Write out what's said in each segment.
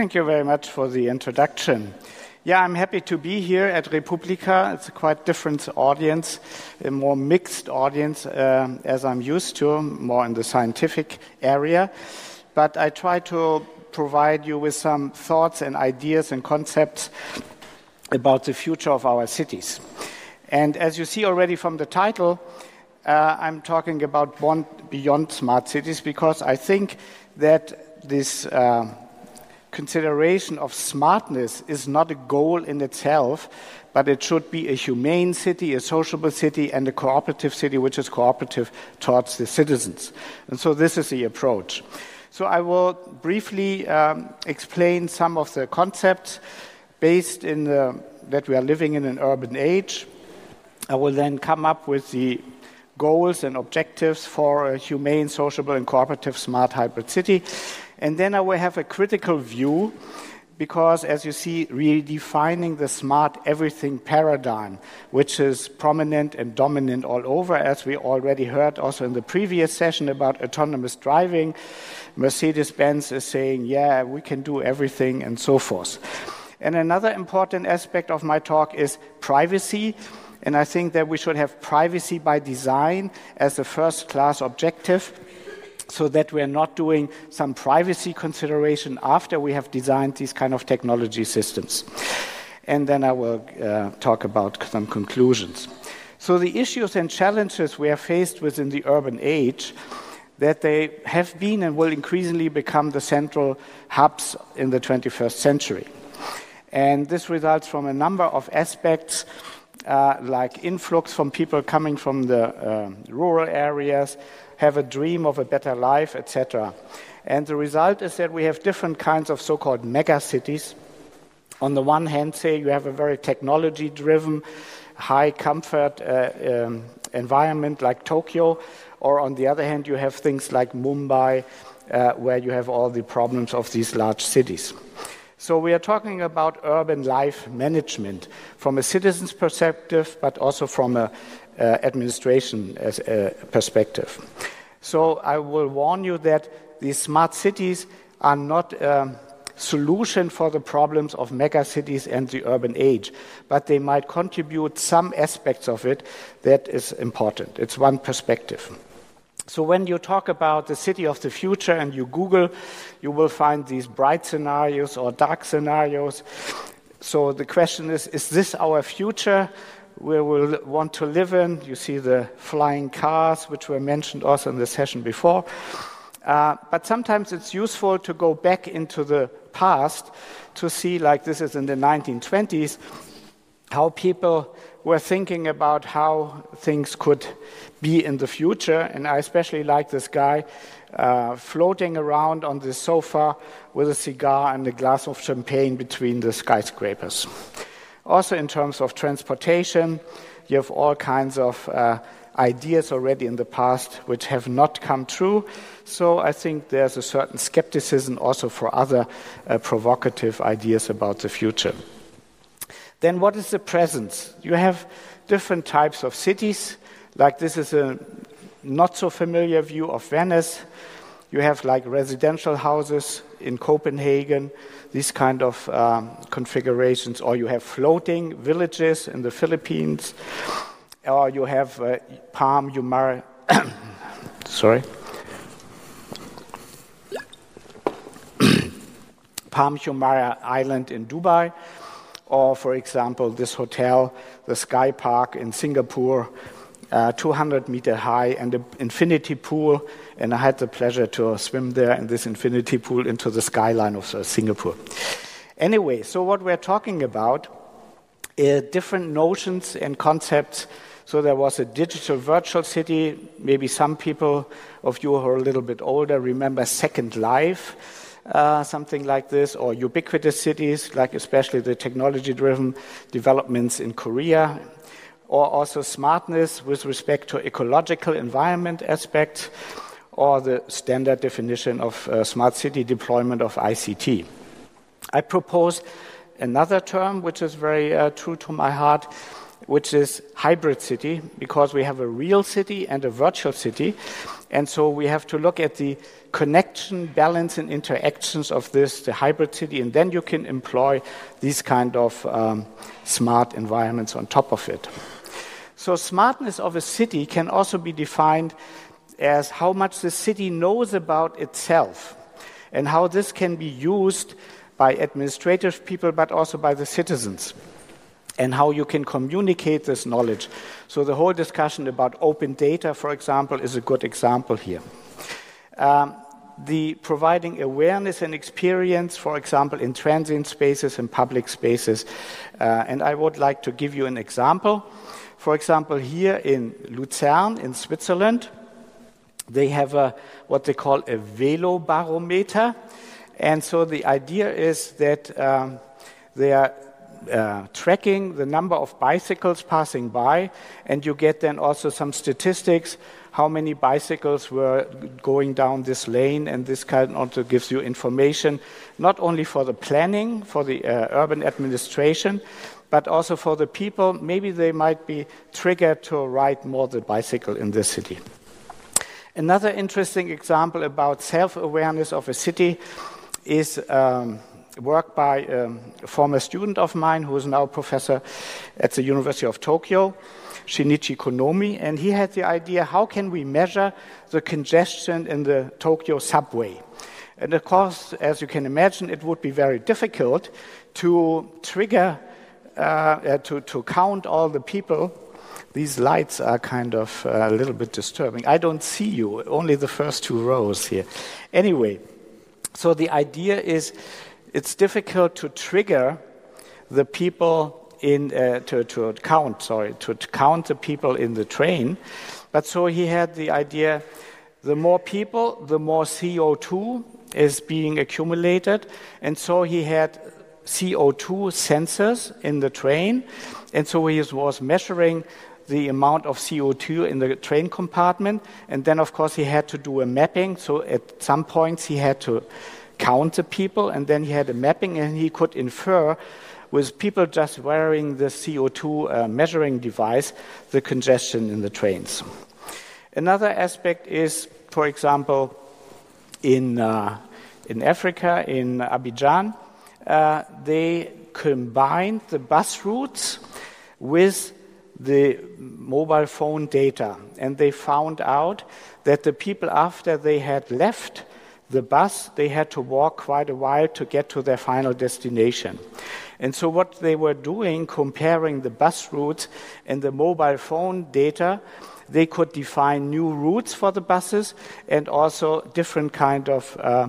Thank you very much for the introduction. Yeah, I'm happy to be here at re:publica. It's a quite different audience, a more mixed audience uh, as I'm used to, more in the scientific area. But I try to provide you with some thoughts and ideas and concepts about the future of our cities. And as you see already from the title, uh, I'm talking about beyond smart cities because I think that this. Uh, consideration of smartness is not a goal in itself, but it should be a humane city, a sociable city, and a cooperative city which is cooperative towards the citizens. And so this is the approach. So I will briefly um, explain some of the concepts based in the, that we are living in an urban age. I will then come up with the goals and objectives for a humane, sociable, and cooperative smart hybrid city. And then I will have a critical view because, as you see, redefining the smart everything paradigm, which is prominent and dominant all over, as we already heard also in the previous session about autonomous driving. Mercedes Benz is saying, yeah, we can do everything, and so forth. And another important aspect of my talk is privacy. And I think that we should have privacy by design as a first class objective so that we're not doing some privacy consideration after we have designed these kind of technology systems. And then I will uh, talk about some conclusions. So the issues and challenges we are faced with in the urban age that they have been and will increasingly become the central hubs in the 21st century. And this results from a number of aspects uh, like influx from people coming from the uh, rural areas, have a dream of a better life, etc. And the result is that we have different kinds of so called mega cities. On the one hand, say you have a very technology driven, high comfort uh, um, environment like Tokyo, or on the other hand, you have things like Mumbai, uh, where you have all the problems of these large cities. So we are talking about urban life management from a citizen's perspective, but also from an uh, administration perspective. So I will warn you that these smart cities are not a solution for the problems of megacities and the urban age, but they might contribute some aspects of it that is important. It's one perspective. So when you talk about the city of the future and you Google, you will find these bright scenarios or dark scenarios. So the question is, is this our future? we will want to live in. You see the flying cars, which were mentioned also in the session before. Uh, but sometimes it's useful to go back into the past to see, like this is in the 1920s, how people were thinking about how things could be in the future. And I especially like this guy uh, floating around on the sofa with a cigar and a glass of champagne between the skyscrapers. Also, in terms of transportation, you have all kinds of uh, ideas already in the past which have not come true. So I think there's a certain skepticism also for other uh, provocative ideas about the future. Then, what is the presence? You have different types of cities. Like this is a not so familiar view of Venice. You have like residential houses in Copenhagen these kind of um, configurations, or you have floating villages in the Philippines, or you have uh, Palm Jumeirah. sorry. Palm Jumeirah Island in Dubai, or for example, this hotel, the Sky Park in Singapore, uh, 200 meter high, and an infinity pool. And I had the pleasure to swim there in this infinity pool into the skyline of uh, Singapore. Anyway, so what we're talking about are different notions and concepts. So there was a digital virtual city. Maybe some people of you who are a little bit older remember Second Life. Uh, something like this, or ubiquitous cities, like especially the technology driven developments in Korea or also smartness with respect to ecological environment aspects, or the standard definition of uh, smart city deployment of ICT. I propose another term which is very uh, true to my heart, which is hybrid city, because we have a real city and a virtual city. And so we have to look at the connection, balance, and interactions of this, the hybrid city, and then you can employ these kind of um, smart environments on top of it. So, smartness of a city can also be defined as how much the city knows about itself and how this can be used by administrative people but also by the citizens and how you can communicate this knowledge. So, the whole discussion about open data, for example, is a good example here. Um, the providing awareness and experience, for example, in transient spaces and public spaces. Uh, and I would like to give you an example. For example, here in Lucerne, in Switzerland, they have a, what they call a velo barometer. And so the idea is that um, they are uh, tracking the number of bicycles passing by, and you get then also some statistics how many bicycles were going down this lane, and this kind also gives you information not only for the planning, for the uh, urban administration, but also for the people. Maybe they might be triggered to ride more the bicycle in the city. Another interesting example about self awareness of a city is. Um, work by um, a former student of mine who is now a professor at the University of Tokyo, Shinichi Konomi, and he had the idea how can we measure the congestion in the Tokyo subway? And of course, as you can imagine, it would be very difficult to trigger, uh, uh, to, to count all the people. These lights are kind of uh, a little bit disturbing. I don't see you, only the first two rows here. Anyway, so the idea is it's difficult to trigger the people in uh, to, to count sorry to, count the people in the train but so he had the idea the more people the more co2 is being accumulated and so he had co2 sensors in the train and so he was measuring the amount of CO2 in the train compartment. And then, of course, he had to do a mapping. So at some points, he had to count the people, and then he had a mapping, and he could infer with people just wearing the CO2 uh, measuring device the congestion in the trains. Another aspect is, for example, in, uh, in Africa, in Abidjan, uh, they combined the bus routes with the mobile phone data, and they found out that the people, after they had left the bus, they had to walk quite a while to get to their final destination. And so, what they were doing, comparing the bus routes and the mobile phone data, they could define new routes for the buses and also different kind of uh,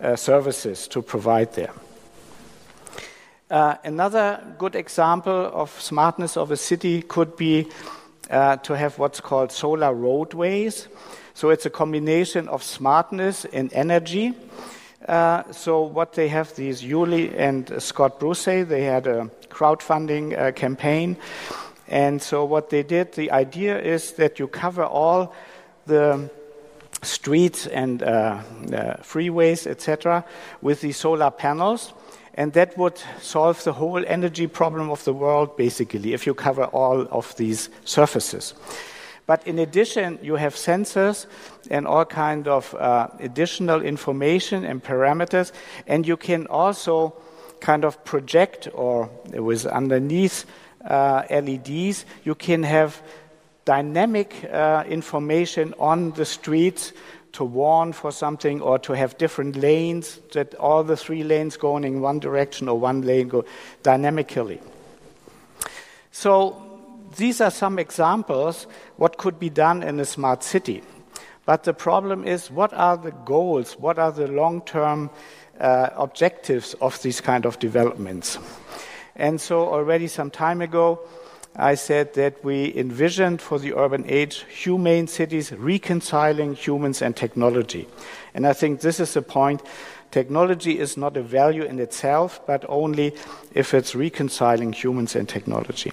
uh, services to provide there. Uh, another good example of smartness of a city could be uh, to have what's called solar roadways. So it's a combination of smartness and energy. Uh, so what they have, these Yuli and Scott Bruce, they had a crowdfunding uh, campaign. And so what they did, the idea is that you cover all the streets and uh, uh freeways, etc., with these solar panels. And that would solve the whole energy problem of the world, basically, if you cover all of these surfaces. But in addition, you have sensors and all kind of uh, additional information and parameters, and you can also kind of project or with underneath uh, LEDs, you can have dynamic uh, information on the streets to warn for something or to have different lanes that all the three lanes going in one direction or one lane go dynamically. So these are some examples what could be done in a smart city. But the problem is, what are the goals? What are the long-term uh, objectives of these kind of developments? And so, already some time ago, I said that we envisioned for the urban age humane cities reconciling humans and technology. And I think this is the point. Technology is not a value in itself, but only if it's reconciling humans and technology.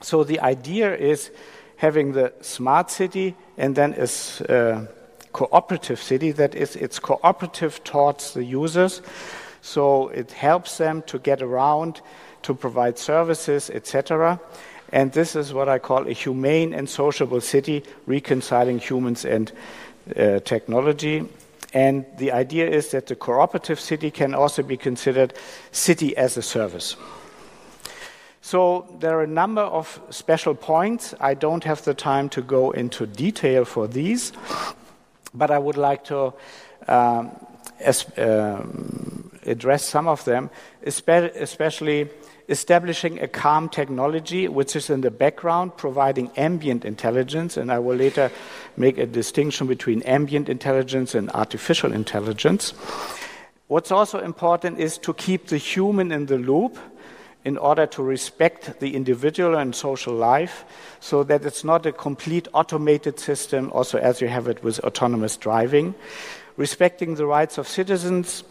So the idea is having the smart city and then a uh, cooperative city that is it's cooperative towards the users. So it helps them to get around to provide services etc and this is what i call a humane and sociable city reconciling humans and uh, technology. And the idea is that the cooperative city can also be considered city as a service. So there are a number of special points. I don't have the time to go into detail for these, but I would like to um, as, um, address some of them, especially establishing a calm technology which is in the background providing ambient intelligence and i will later make a distinction between ambient intelligence and artificial intelligence what's also important is to keep the human in the loop in order to respect the individual and social life so that it's not a complete automated system also as you have it with autonomous driving respecting the rights of citizens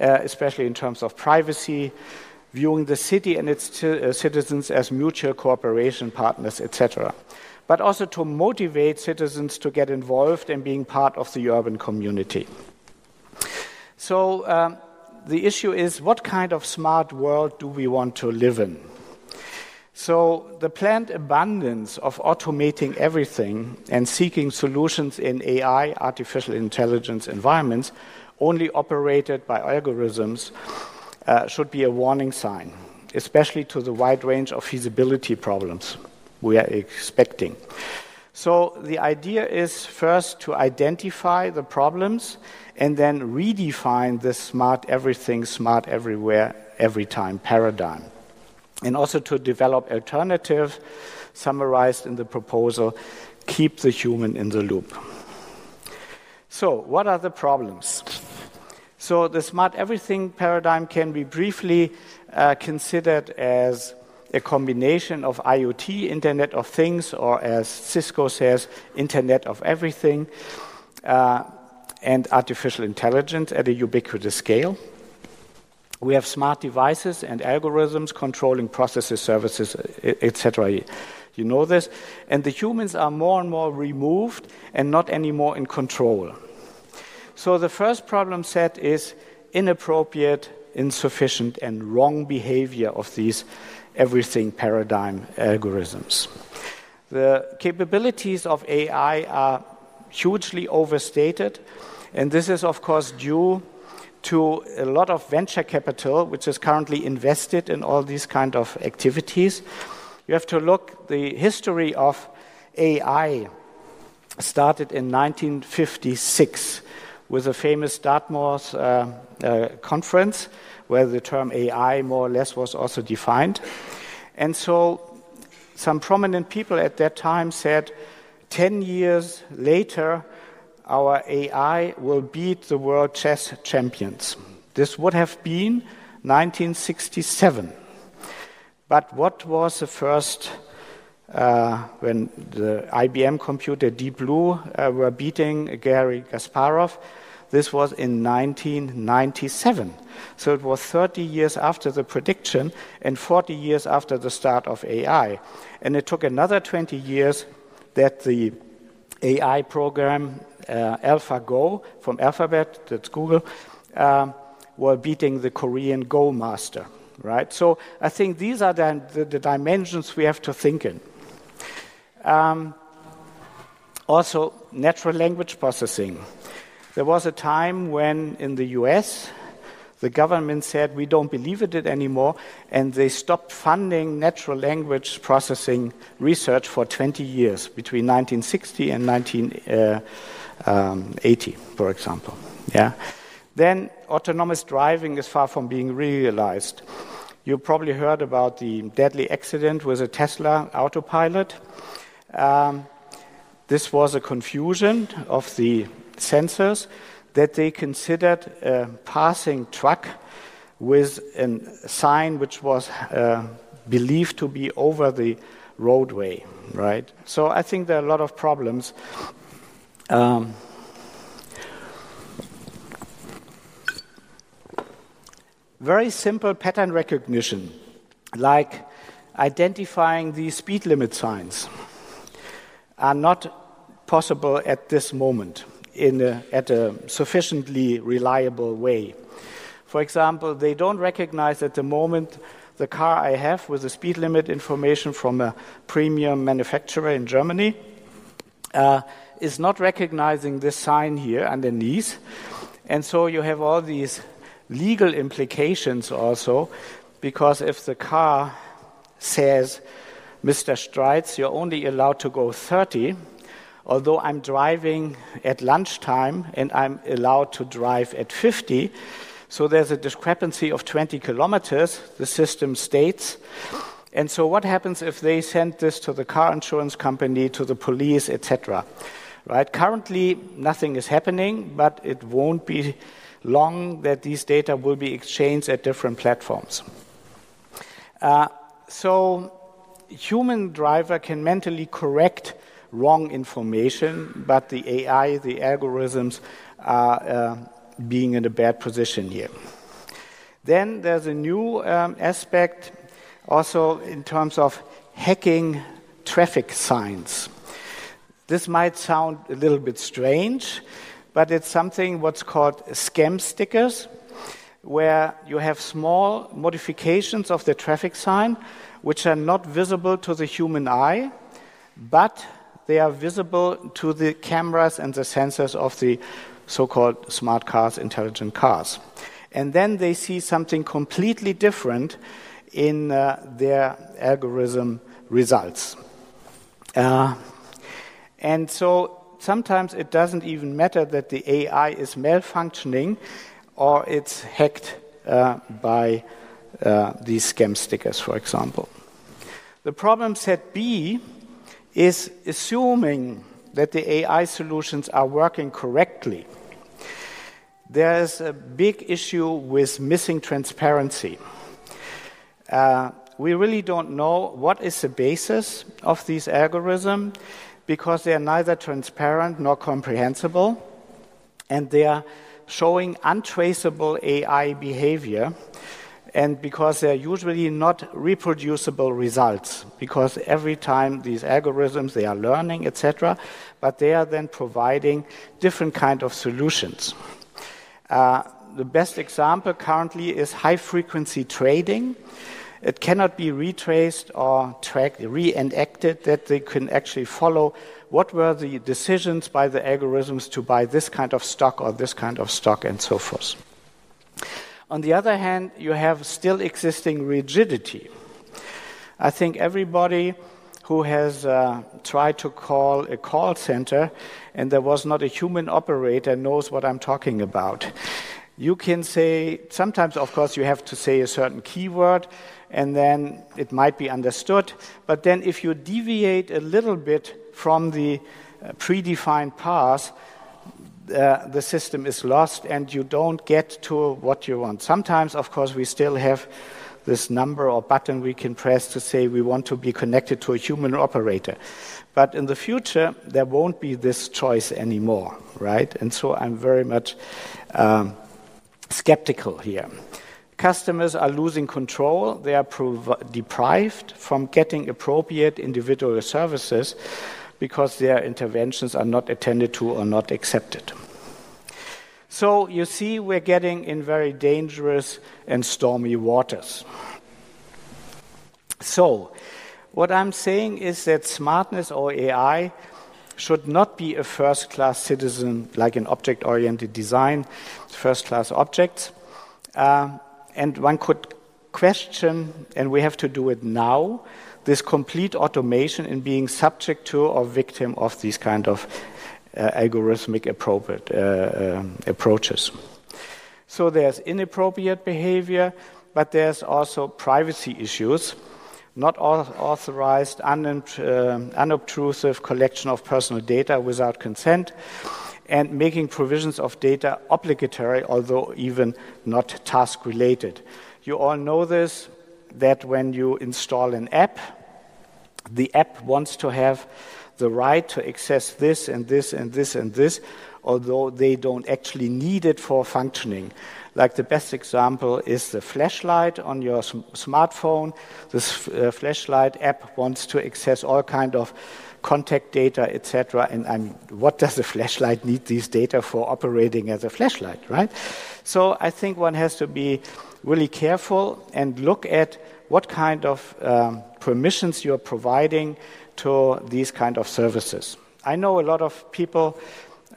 uh, especially in terms of privacy viewing the city and its uh, citizens as mutual cooperation partners, etc. But also to motivate citizens to get involved in being part of the urban community. So um, the issue is what kind of smart world do we want to live in? So, the planned abundance of automating everything and seeking solutions in AI, artificial intelligence environments, only operated by algorithms, uh, should be a warning sign, especially to the wide range of feasibility problems we are expecting. So the idea is first to identify the problems and then redefine the smart everything, smart everywhere, every time paradigm. And also to develop alternatives summarized in the proposal, keep the human in the loop. So, what are the problems? So the smart everything paradigm can be briefly uh, considered as a combination of IoT, Internet of Things, or as Cisco says, Internet of Everything, uh, and artificial intelligence at a ubiquitous scale. We have smart devices and algorithms controlling processes, services, etc. You know this. And the humans are more and more removed and not anymore in control. So the first problem set is inappropriate, insufficient, and wrong behavior of these everything paradigm algorithms. The capabilities of AI are hugely overstated, and this is, of course, due to a lot of venture capital which is currently invested in all these kind of activities. You have to look the history of AI started in 1956 with a famous Dartmouth uh, uh, conference where the term AI more or less was also defined. And so some prominent people at that time said 10 years later, our AI will beat the world chess champions. This would have been 1967. But what was the first, uh, when the IBM computer Deep Blue uh, were beating Gary Kasparov? This was in 1997. So it was 30 years after the prediction and 40 years after the start of AI. And it took another 20 years that the AI program uh, AlphaGo from Alphabet, that's Google, uh, were beating the Korean Go master, right? So I think these are the, the, the dimensions we have to think in. Um, also, natural language processing. There was a time when in the US, the government said we don't believe in it anymore, and they stopped funding natural language processing research for 20 years, between 1960 and 1980, uh, um, for example. Yeah. Then autonomous driving is far from being realized. You probably heard about the deadly accident with a Tesla autopilot. Um, this was a confusion of the sensors that they considered a passing truck with a sign which was uh, believed to be over the roadway, right? So I think there are a lot of problems. Um, very simple pattern recognition, like identifying the speed limit signs, are not possible at this moment in a, at a sufficiently reliable way. For example, they don't recognize at the moment the car I have with the speed limit information from a premium manufacturer in Germany uh, is not recognizing this sign here underneath. And so you have all these legal implications also, because if the car says, Mr. Streitz, you're only allowed to go 30, although I'm driving at lunchtime and I'm allowed to drive at 50, so there's a discrepancy of 20 kilometers, the system states. And so what happens if they send this to the car insurance company, to the police, etc.? Right? Currently, nothing is happening, but it won't be long that these data will be exchanged at different platforms. Uh, so, human driver can mentally correct wrong information, but the AI, the algorithms, are uh, being in a bad position here. Then there's a new um, aspect also in terms of hacking traffic signs. This might sound a little bit strange, but it's something what's called scam stickers, where you have small modifications of the traffic sign which are not visible to the human eye, but they are visible to the cameras and the sensors of the so called smart cars, intelligent cars. And then they see something completely different in uh, their algorithm results. Uh, and so sometimes it doesn't even matter that the AI is malfunctioning or it's hacked uh, by uh, these scam stickers, for example. The problem set B is assuming that the AI solutions are working correctly. There is a big issue with missing transparency. Uh, we really don't know what is the basis of these algorithms because they are neither transparent nor comprehensible, and they are showing untraceable AI behavior, and because they're usually not reproducible results, because every time these algorithms they are learning, etc., but they are then providing different kind of solutions. Uh, the best example currently is high frequency trading it cannot be retraced or tracked, reenacted, that they can actually follow what were the decisions by the algorithms to buy this kind of stock or this kind of stock and so forth. On the other hand, you have still existing rigidity. I think everybody who has uh, tried to call a call center and there was not a human operator knows what I'm talking about. You can say, sometimes, of course, you have to say a certain keyword, and then it might be understood. But then, if you deviate a little bit from the uh, predefined path, uh, the system is lost and you don't get to what you want. Sometimes, of course, we still have this number or button we can press to say we want to be connected to a human operator. But in the future, there won't be this choice anymore, right? And so I'm very much um, skeptical here. Customers are losing control, they are deprived from getting appropriate individual services because their interventions are not attended to or not accepted. So you see, we're getting in very dangerous and stormy waters. So, what I'm saying is that smartness or AI should not be a first class citizen like an object oriented design, first class objects. Uh, and one could question, and we have to do it now, this complete automation in being subject to or victim of these kind of uh, algorithmic uh, um, approaches. So there's inappropriate behavior, but there's also privacy issues, not authorized, un- uh, unobtrusive collection of personal data without consent, and making provisions of data obligatory, although even not task related. You all know this that when you install an app, the app wants to have the right to access this and this and this and this, although they don't actually need it for functioning. Like the best example is the flashlight on your smartphone. This uh, flashlight app wants to access all kind of contact data, etc. And I mean, what does a flashlight need these data for operating as a flashlight, right? So I think one has to be really careful and look at what kind of um, permissions you're providing to these kind of services. I know a lot of people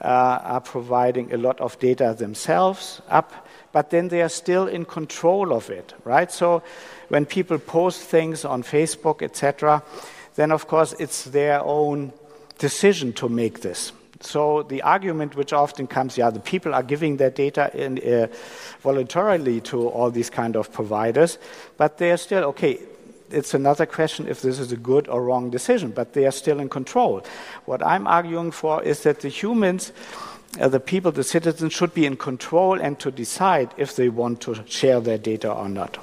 uh, are providing a lot of data themselves up, but then they are still in control of it, right? So when people post things on Facebook, etc., then of course it's their own decision to make this. So the argument which often comes, yeah, the people are giving their data in, uh, voluntarily to all these kind of providers, but they are still okay. It's another question if this is a good or wrong decision, but they are still in control. What I'm arguing for is that the humans, uh, the people, the citizens, should be in control and to decide if they want to share their data or not.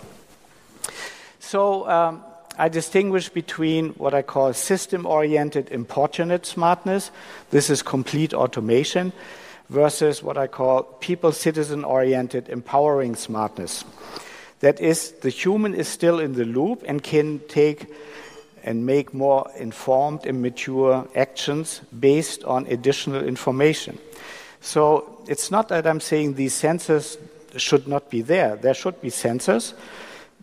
So um, I distinguish between what I call system oriented importunate smartness, this is complete automation, versus what I call people citizen oriented empowering smartness. That is, the human is still in the loop and can take and make more informed and mature actions based on additional information. So it's not that I'm saying these sensors should not be there. There should be sensors,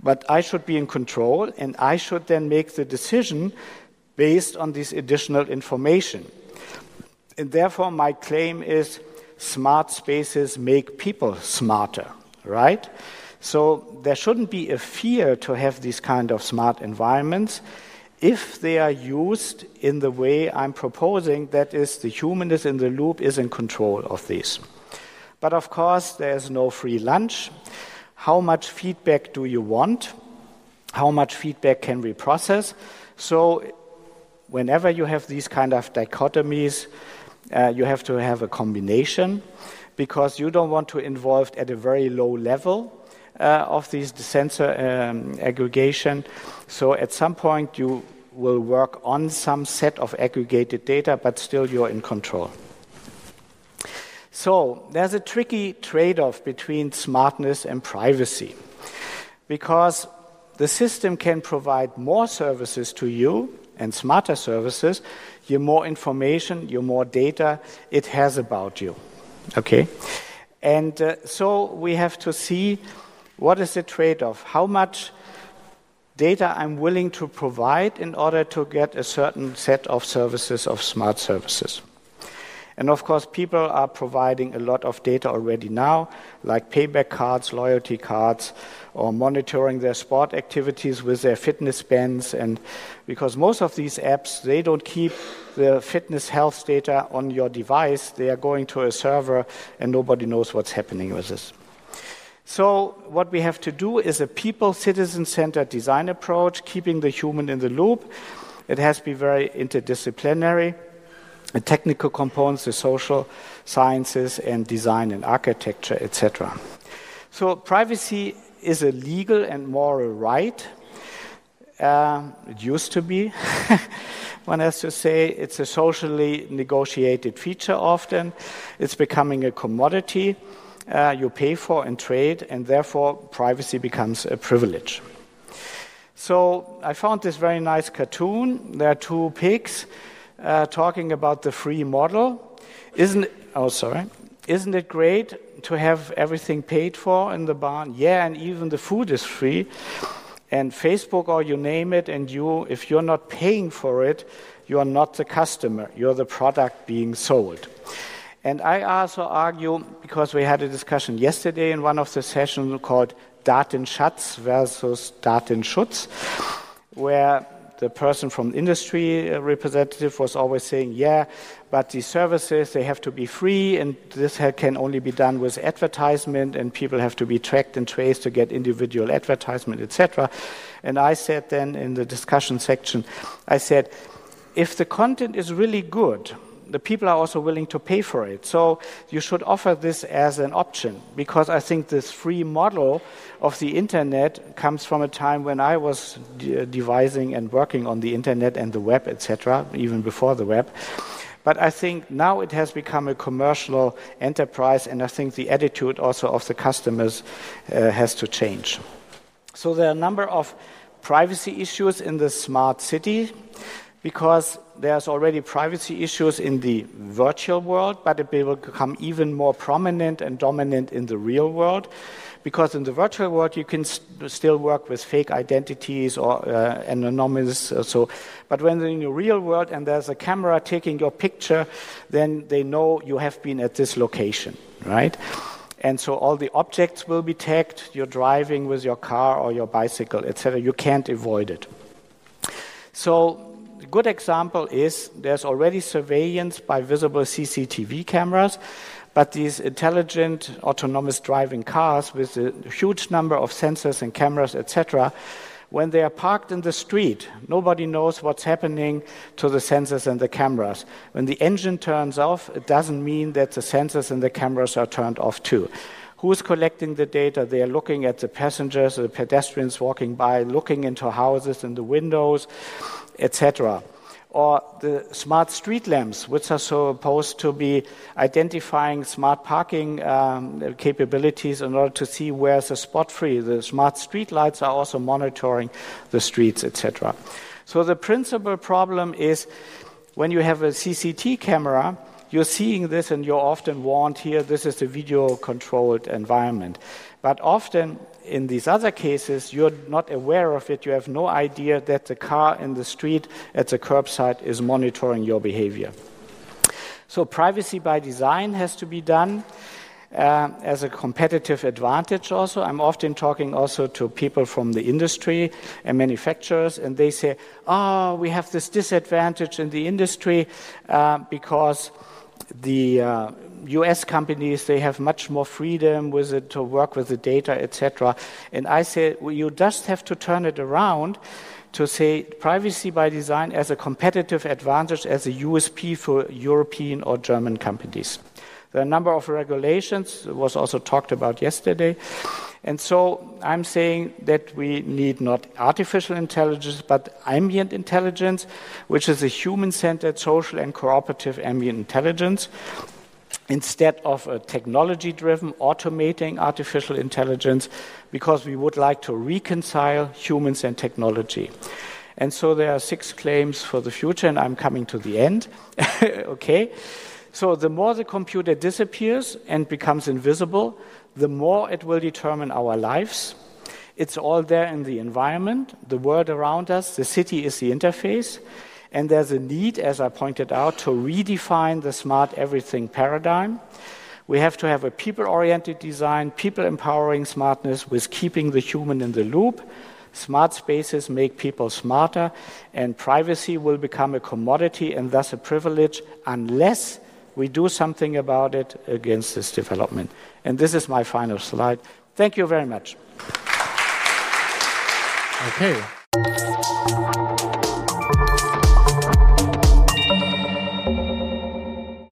but I should be in control and I should then make the decision based on this additional information. And therefore, my claim is smart spaces make people smarter, right? So there shouldn't be a fear to have these kind of smart environments if they are used in the way I'm proposing, that is, the human is in the loop, is in control of these. But of course, there is no free lunch. How much feedback do you want? How much feedback can we process? So, whenever you have these kind of dichotomies, uh, you have to have a combination because you don't want to involve at a very low level uh, of these sensor um, aggregation. So at some point you will work on some set of aggregated data, but still you're in control. So there's a tricky trade off between smartness and privacy because the system can provide more services to you and smarter services, the more information, the more data it has about you. Okay? And uh, so we have to see what is the trade off? How much data I'm willing to provide in order to get a certain set of services, of smart services. And of course, people are providing a lot of data already now, like payback cards, loyalty cards, or monitoring their sport activities with their fitness bands. And because most of these apps, they don't keep the fitness health data on your device, they are going to a server, and nobody knows what's happening with this. So, what we have to do is a people citizen centered design approach, keeping the human in the loop. It has to be very interdisciplinary the technical components, the social sciences, and design and architecture, etc. So, privacy is a legal and moral right. Uh, it used to be. One has to say it's a socially negotiated feature often. It's becoming a commodity uh, you pay for and trade, and therefore privacy becomes a privilege. So I found this very nice cartoon. There are two pigs uh, talking about the free model. Isn't oh sorry, isn't it great to have everything paid for in the barn? Yeah, and even the food is free. And Facebook or you name it, and you, if you're not paying for it, you are not the customer. You're the product being sold. And I also argue, because we had a discussion yesterday in one of the sessions called Datenschatz versus Datenschutz, where the person from industry uh, representative was always saying, yeah, but the services, they have to be free, and this can only be done with advertisement, and people have to be tracked and traced to get individual advertisement, etc. And I said then in the discussion section, I said, if the content is really good, the people are also willing to pay for it. So you should offer this as an option because I think this free model of the internet comes from a time when I was de devising and working on the internet and the web, etc., even before the web. But I think now it has become a commercial enterprise, and I think the attitude also of the customers uh, has to change. So there are a number of privacy issues in the smart city because there's already privacy issues in the virtual world, but it will become even more prominent and dominant in the real world. Because in the virtual world, you can st still work with fake identities or uh, anonymous. Uh, so, but when in the real world and there's a camera taking your picture, then they know you have been at this location, right? And so all the objects will be tagged. You're driving with your car or your bicycle, etc. You can't avoid it. So good example is there's already surveillance by visible CCTV cameras, but these intelligent autonomous driving cars with a huge number of sensors and cameras, etc., when they are parked in the street, nobody knows what's happening to the sensors and the cameras. When the engine turns off, it doesn't mean that the sensors and the cameras are turned off too. Who's collecting the data? They are looking at the passengers, the pedestrians walking by, looking into houses and the windows, etc or the smart street lamps, which are supposed to be identifying smart parking um, capabilities in order to see where's a spot free. The smart street lights are also monitoring the streets, etc. So the principal problem is when you have a CCT camera, you're seeing this and you're often warned here this is a video controlled environment. But often in these other cases, you're not aware of it. You have no idea that the car in the street at the curbside is monitoring your behavior. So, privacy by design has to be done. Uh, as a competitive advantage, also. I'm often talking also to people from the industry and manufacturers, and they say, Oh, we have this disadvantage in the industry uh, because the uh, US companies, they have much more freedom with it to work with the data, etc. And I say, well, you just have to turn it around to say privacy by design as a competitive advantage, as a USP for European or German companies. There are a number of regulations, was also talked about yesterday. And so I'm saying that we need not artificial intelligence, but ambient intelligence, which is a human centered, social, and cooperative ambient intelligence instead of a technology driven automating artificial intelligence because we would like to reconcile humans and technology. And so there are six claims for the future, and I'm coming to the end. okay? So the more the computer disappears and becomes invisible, the more it will determine our lives. It's all there in the environment, the world around us, the city is the interface. And there's a need, as I pointed out, to redefine the smart everything paradigm. We have to have a people oriented design, people empowering smartness with keeping the human in the loop. Smart spaces make people smarter, and privacy will become a commodity and thus a privilege unless we do something about it against this development. And this is my final slide. Thank you very much. Okay.